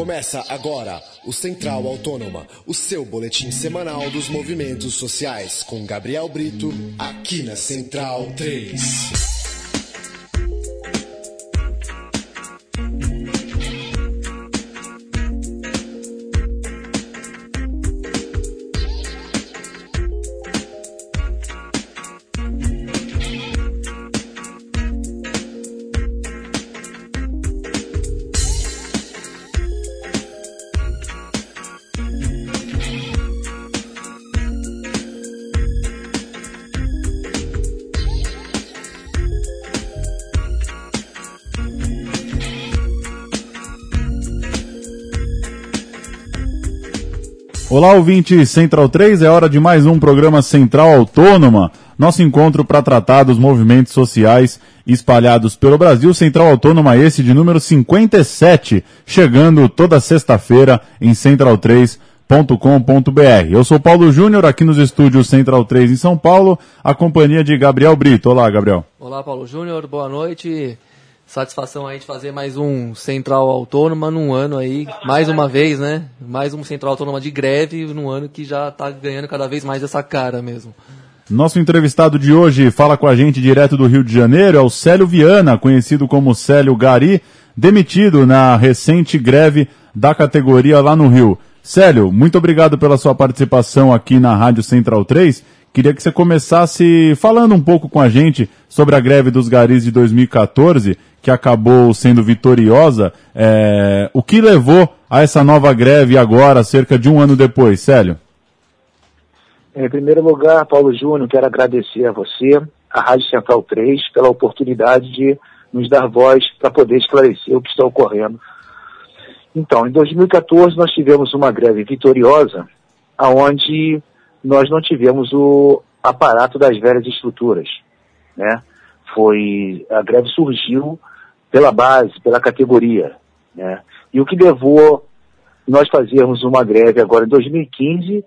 Começa agora o Central Autônoma, o seu boletim semanal dos movimentos sociais, com Gabriel Brito, aqui na Central 3. Olá, ouvinte Central 3, é hora de mais um programa Central Autônoma, nosso encontro para tratar dos movimentos sociais espalhados pelo Brasil. Central Autônoma esse de número 57, chegando toda sexta-feira em central3.com.br. Eu sou Paulo Júnior, aqui nos estúdios Central 3 em São Paulo, a companhia de Gabriel Brito. Olá, Gabriel. Olá, Paulo Júnior, boa noite. Satisfação aí de fazer mais um Central Autônoma num ano aí, mais uma vez, né? Mais um Central Autônoma de greve num ano que já está ganhando cada vez mais essa cara mesmo. Nosso entrevistado de hoje fala com a gente direto do Rio de Janeiro, é o Célio Viana, conhecido como Célio Gari, demitido na recente greve da categoria lá no Rio. Célio, muito obrigado pela sua participação aqui na Rádio Central 3. Queria que você começasse falando um pouco com a gente sobre a greve dos garis de 2014 que acabou sendo vitoriosa. É, o que levou a essa nova greve agora, cerca de um ano depois, Célio? Em primeiro lugar, Paulo Júnior, quero agradecer a você, a Rádio Central 3, pela oportunidade de nos dar voz para poder esclarecer o que está ocorrendo. Então, em 2014 nós tivemos uma greve vitoriosa, aonde nós não tivemos o aparato das velhas estruturas, né? Foi a greve surgiu pela base, pela categoria. Né? E o que levou nós fazermos uma greve agora em 2015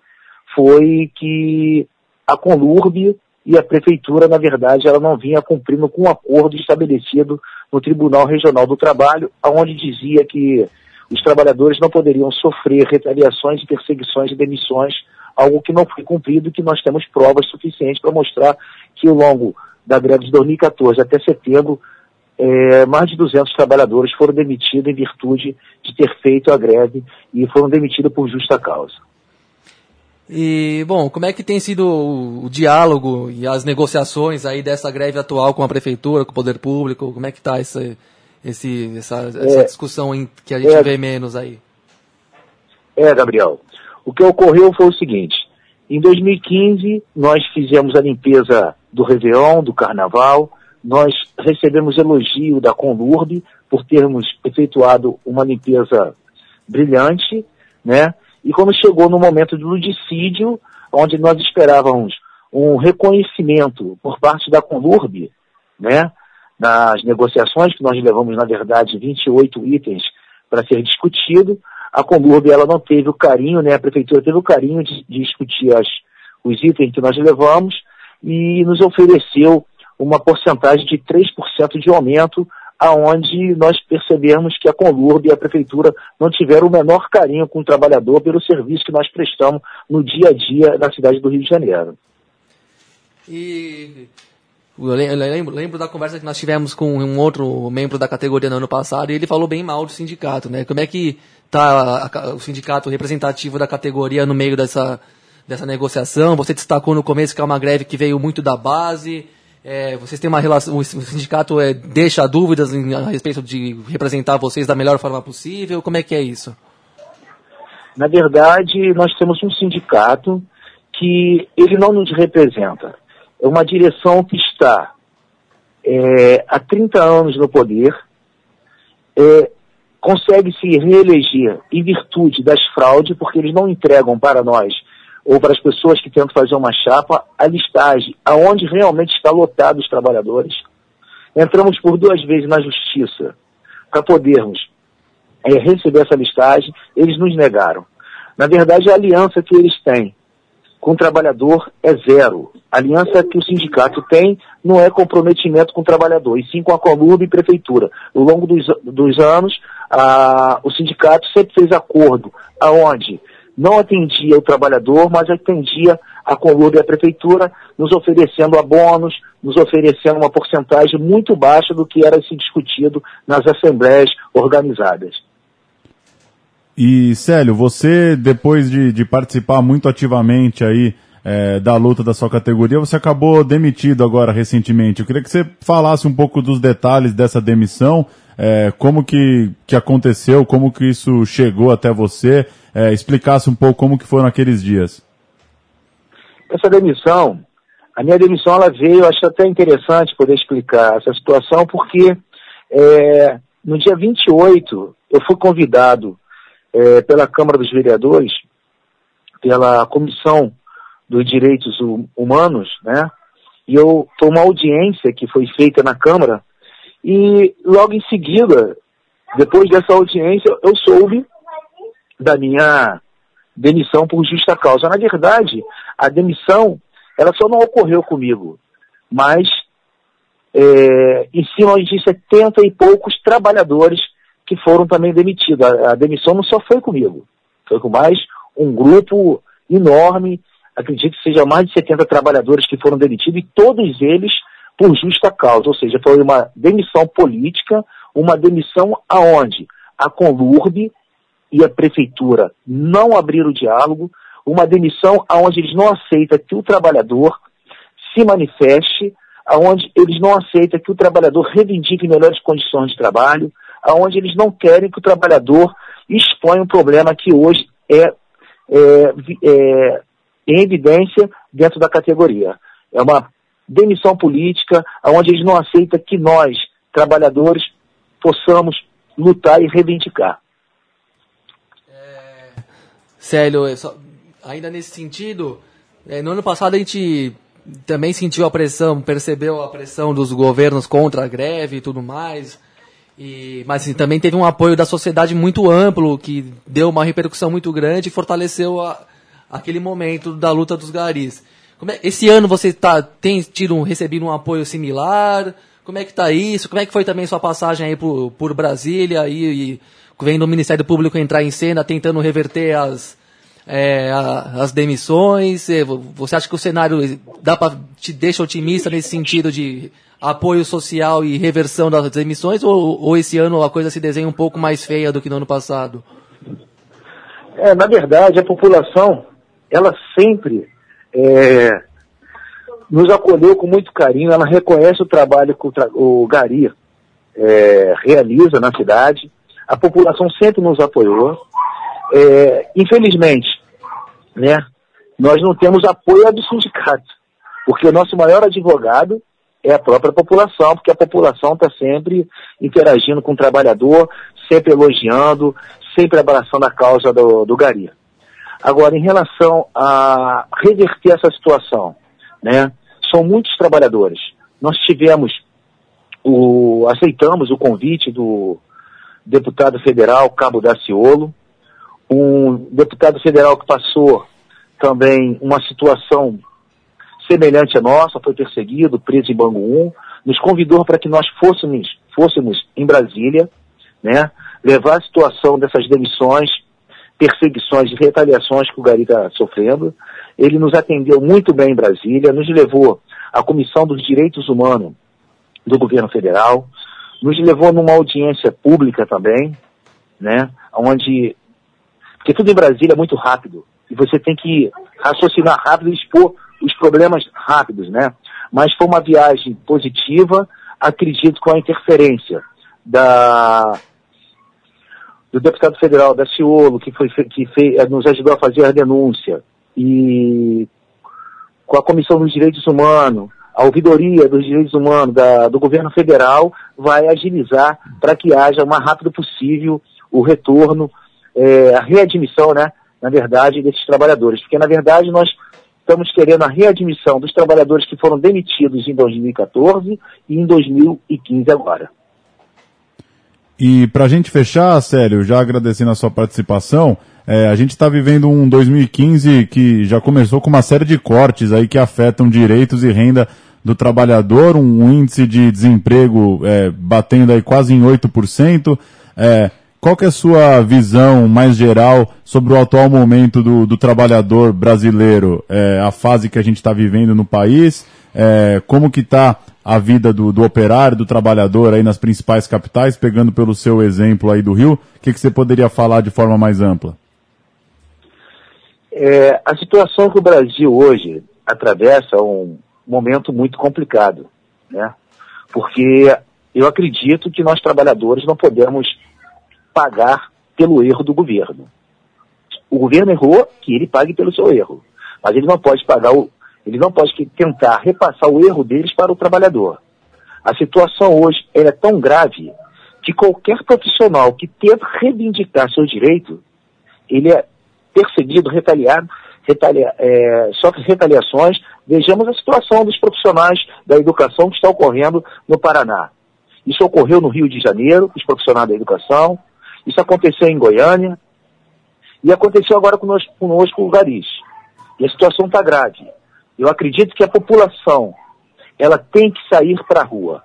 foi que a Conlurb e a prefeitura, na verdade, ela não vinha cumprindo com o um acordo estabelecido no Tribunal Regional do Trabalho, onde dizia que os trabalhadores não poderiam sofrer retaliações perseguições e demissões, algo que não foi cumprido e que nós temos provas suficientes para mostrar que ao longo da greve de 2014 até setembro, é, mais de 200 trabalhadores foram demitidos em virtude de ter feito a greve e foram demitidos por justa causa. E, bom, como é que tem sido o, o, diálogo e as negociações aí dessa greve atual com a prefeitura, com o poder público? Como é que está esse, essa, essa é, discussão que a gente é, vê menos aí? É, Gabriel. O que ocorreu foi o seguinte. Em 2015, nós fizemos a limpeza do Réveillon, do Carnaval, nós recebemos elogio da Conlurb por termos efetuado uma limpeza brilhante, né? E quando chegou no momento do ludicídio, onde nós esperávamos um reconhecimento por parte da Conlurb, né? Nas negociações, que nós levamos, na verdade, 28 itens para ser discutido, a Conlurb ela não teve o carinho, né? A prefeitura teve o carinho de, de discutir as, os itens que nós levamos e nos ofereceu uma porcentagem de 3% de aumento, aonde nós percebemos que a Conlurb e a Prefeitura não tiveram o menor carinho com o trabalhador pelo serviço que nós prestamos no dia a dia na cidade do Rio de Janeiro. E eu lembro, lembro, da conversa que nós tivemos com um outro membro da categoria no ano passado e ele falou bem mal do sindicato, né? Como é que está o sindicato representativo da categoria no meio dessa, dessa negociação? Você destacou no começo que é uma greve que veio muito da base. É, vocês têm uma relação, o sindicato é, deixa dúvidas em, a respeito de representar vocês da melhor forma possível? Como é que é isso? Na verdade, nós temos um sindicato que ele não nos representa. É uma direção que está é, há 30 anos no poder, é, consegue se reeleger em virtude das fraudes, porque eles não entregam para nós ou para as pessoas que tentam fazer uma chapa, a listagem, aonde realmente está lotado os trabalhadores. Entramos por duas vezes na justiça para podermos é, receber essa listagem, eles nos negaram. Na verdade, a aliança que eles têm com o trabalhador é zero. A aliança que o sindicato tem não é comprometimento com o trabalhador, e sim com a Colub e prefeitura. Ao longo dos, dos anos, a, o sindicato sempre fez acordo aonde não atendia o trabalhador, mas atendia a Colômbia e a Prefeitura, nos oferecendo abonos, nos oferecendo uma porcentagem muito baixa do que era se discutido nas assembleias organizadas. E Célio, você depois de, de participar muito ativamente aí é, da luta da sua categoria, você acabou demitido agora recentemente. Eu queria que você falasse um pouco dos detalhes dessa demissão, é, como que, que aconteceu, como que isso chegou até você, é, explicasse um pouco como que foram aqueles dias. Essa demissão, a minha demissão ela veio, acho até interessante poder explicar essa situação, porque é, no dia 28 eu fui convidado é, pela Câmara dos Vereadores, pela Comissão dos Direitos Humanos, né? E eu foi uma audiência que foi feita na Câmara e logo em seguida, depois dessa audiência, eu soube da minha demissão por justa causa. Na verdade, a demissão ela só não ocorreu comigo, mas é, em cima de 70 e poucos trabalhadores que foram também demitidos. A, a, demissão não só foi comigo, foi com mais um grupo enorme, acredito que seja mais de 70 trabalhadores que foram demitidos e todos eles por justa causa, ou seja, foi uma demissão política, uma demissão aonde a Conlurb e a prefeitura não abriram o diálogo, uma demissão aonde eles não aceitam que o trabalhador se manifeste, aonde eles não aceitam que o trabalhador reivindique melhores condições de trabalho, aonde eles não querem que o trabalhador exponha um problema que hoje é, é, é em evidência dentro da categoria. É uma demissão política, onde eles não aceitam que nós, trabalhadores, possamos lutar e reivindicar. É, Célio, só, ainda nesse sentido, é, no ano passado a gente também sentiu a pressão, percebeu a pressão dos governos contra a greve e tudo mais. E, mas assim, também teve um apoio da sociedade muito amplo, que deu uma repercussão muito grande e fortaleceu a, aquele momento da luta dos garis. É, esse ano você tá, tem tido um, recebido um apoio similar? Como é que está isso? Como é que foi também sua passagem aí por, por Brasília e, e vendo o Ministério Público entrar em cena, tentando reverter as, é, a, as demissões? Você acha que o cenário dá pra, te deixa otimista nesse sentido de apoio social e reversão das demissões? Ou, ou esse ano a coisa se desenha um pouco mais feia do que no ano passado? É, na verdade, a população, ela sempre é, nos acolheu com muito carinho, ela reconhece o trabalho que o, tra o Gari é, realiza na cidade, a população sempre nos apoiou. É, infelizmente, né, nós não temos apoio do sindicato, porque o nosso maior advogado é a própria população, porque a população está sempre interagindo com o trabalhador, sempre elogiando, sempre abraçando a causa do, do Gari. Agora, em relação a reverter essa situação, né? São muitos trabalhadores. Nós tivemos o, aceitamos o convite do deputado federal Cabo Daciolo, um deputado federal que passou também uma situação semelhante à nossa, foi perseguido, preso em Bangu 1, nos convidou para que nós fôssemos, fôssemos em Brasília, né, levar a situação dessas demissões perseguições e retaliações que o Gari está sofrendo. Ele nos atendeu muito bem em Brasília, nos levou à Comissão dos Direitos Humanos do Governo Federal, nos levou numa audiência pública também, né, onde, porque tudo em Brasília é muito rápido, e você tem que raciocinar rápido e expor os problemas rápidos, né, mas foi uma viagem positiva, acredito com a interferência da do deputado federal da Ciolo, que, foi, que fez, nos ajudou a fazer a denúncia, e com a Comissão dos Direitos Humanos, a ouvidoria dos direitos humanos da, do governo federal vai agilizar para que haja o mais rápido possível o retorno, é, a readmissão, né, na verdade, desses trabalhadores. Porque, na verdade, nós estamos querendo a readmissão dos trabalhadores que foram demitidos em 2014 e em 2015 agora. E para a gente fechar, Célio, já agradecendo a sua participação, é, a gente está vivendo um 2015 que já começou com uma série de cortes aí que afetam direitos e renda do trabalhador, um índice de desemprego é, batendo aí quase em 8%. É, qual que é a sua visão mais geral sobre o atual momento do, do trabalhador brasileiro, é, a fase que a gente está vivendo no país, é, como que está a vida do, do, operário, do trabalhador aí nas principais capitais, pegando pelo seu exemplo aí do Rio, o que, que você poderia falar de forma mais ampla? É, a situação que o Brasil hoje atravessa é um momento muito complicado, né? Porque eu acredito que nós trabalhadores não podemos pagar pelo erro do governo. O governo errou, que ele pague pelo seu erro. Mas ele não pode pagar o, ele não pode tentar repassar o erro deles para o trabalhador. A situação hoje é tão grave que qualquer profissional que tenta reivindicar seu direito, ele é perseguido, retaliado, retalia, é, sofre retaliações. Vejamos a situação dos profissionais da educação que está ocorrendo no Paraná. Isso ocorreu no Rio de Janeiro, os profissionais da educação, isso aconteceu em Goiânia e aconteceu agora conosco, conosco o Garis. E a situação está grave. Eu acredito que a população ela tem que sair para a rua.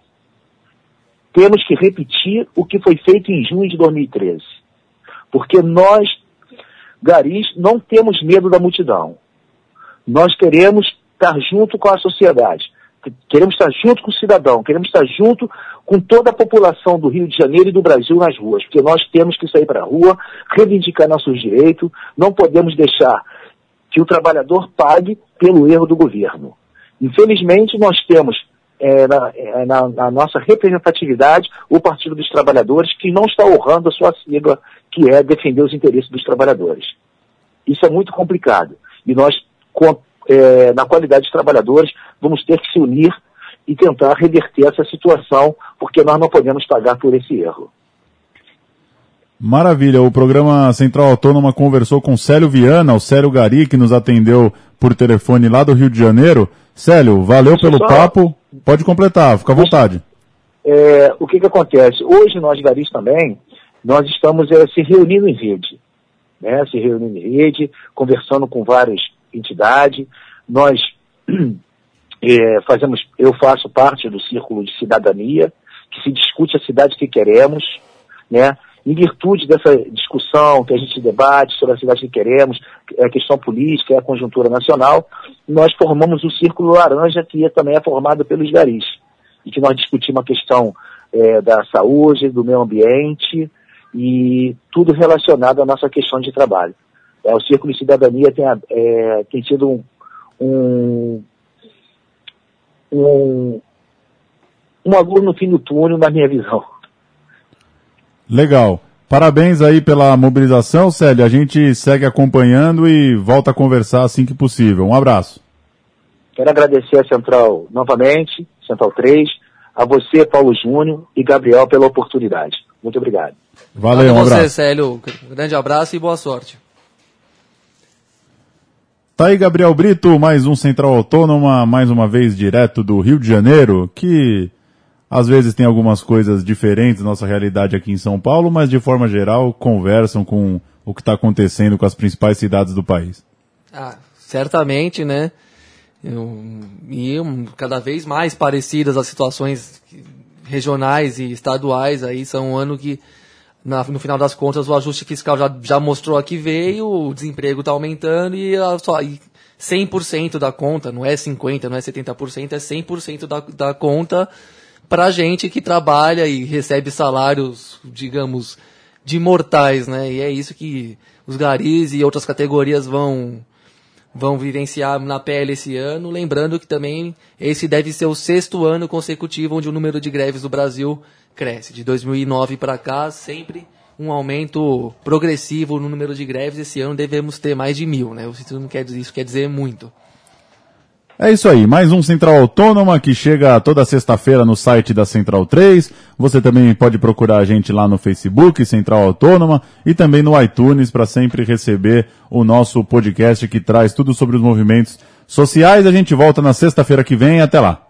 Temos que repetir o que foi feito em junho de 2013. Porque nós, garis, não temos medo da multidão. Nós queremos estar junto com a sociedade. Queremos estar junto com o cidadão, queremos estar junto com toda a população do Rio de Janeiro e do Brasil nas ruas, porque nós temos que sair para a rua, reivindicar nossos direitos, não podemos deixar que o trabalhador pague pelo erro do governo. Infelizmente, nós temos é, na, é, na, na, nossa representatividade o Partido dos Trabalhadores, que não está honrando a sua sigla, que é defender os interesses dos trabalhadores. Isso é muito complicado. E nós, é, na qualidade de trabalhadores, vamos ter que se unir e tentar reverter essa situação, porque nós não podemos pagar por esse erro. Maravilha, o programa Central Autônoma conversou com Célio Viana, o Célio Gari, que nos atendeu por telefone lá do Rio de Janeiro. Célio, valeu Deixa pelo só... papo, pode completar, fica à vontade. É, o que que acontece? Hoje nós, Garis também, nós estamos é, se reunindo em rede, né? se reunindo em rede, conversando com várias entidades, nós é, fazemos, eu faço parte do círculo de cidadania, que se discute a cidade que queremos, né? Em virtude dessa discussão que a gente debate sobre a cidade que queremos, é a questão política, é a conjuntura nacional, nós formamos o Círculo Laranja, que é, também é formado pelos garis, e que nós discutimos a questão é, da saúde, do meio ambiente e tudo relacionado à nossa questão de trabalho. É, o Círculo de Cidadania tem, é, tem tido um, um, um, uma luz no fim do túnel, na minha visão. Legal. Parabéns aí pela mobilização, Célio. A gente segue acompanhando e volta a conversar assim que possível. Um abraço. Quero agradecer a Central novamente, Central 3, a você, Paulo Júnior e Gabriel pela oportunidade. Muito obrigado. Valeu, um abraço. você, Célio. Um grande abraço e boa sorte. Tá aí Gabriel Brito, mais um Central Autônoma, mais uma vez direto do Rio de Janeiro, que às vezes tem algumas coisas diferentes nossa realidade aqui em São Paulo, mas de forma geral conversam com o que está acontecendo com as principais cidades do país. Ah, certamente, né? e cada vez mais parecidas as situações regionais e estaduais aí são um ano que na, no final das contas, o ajuste fiscal já, já mostrou que veio, o desemprego está aumentando e, a, só, e 100% da conta, não é 50%, não é 70%, é 100% da, da conta para gente que trabalha e recebe salários, digamos, de mortais, né? E é isso que os garis e outras categorias vão vão vivenciar na pele esse ano, lembrando que também esse deve ser o sexto ano consecutivo onde o número de greves do Brasil cresce. De 2009 para cá, sempre um aumento progressivo no número de greves. Esse ano devemos ter mais de mil, né? Isso, não quer dizer, isso quer dizer muito. É isso aí, mais um Central Autônoma que chega toda sexta-feira no site da Central 3. Você também pode procurar a gente lá no Facebook, Central Autônoma, e também no iTunes para sempre receber o nosso podcast que traz tudo sobre os movimentos sociais. A gente volta na sexta-feira que vem. Até lá.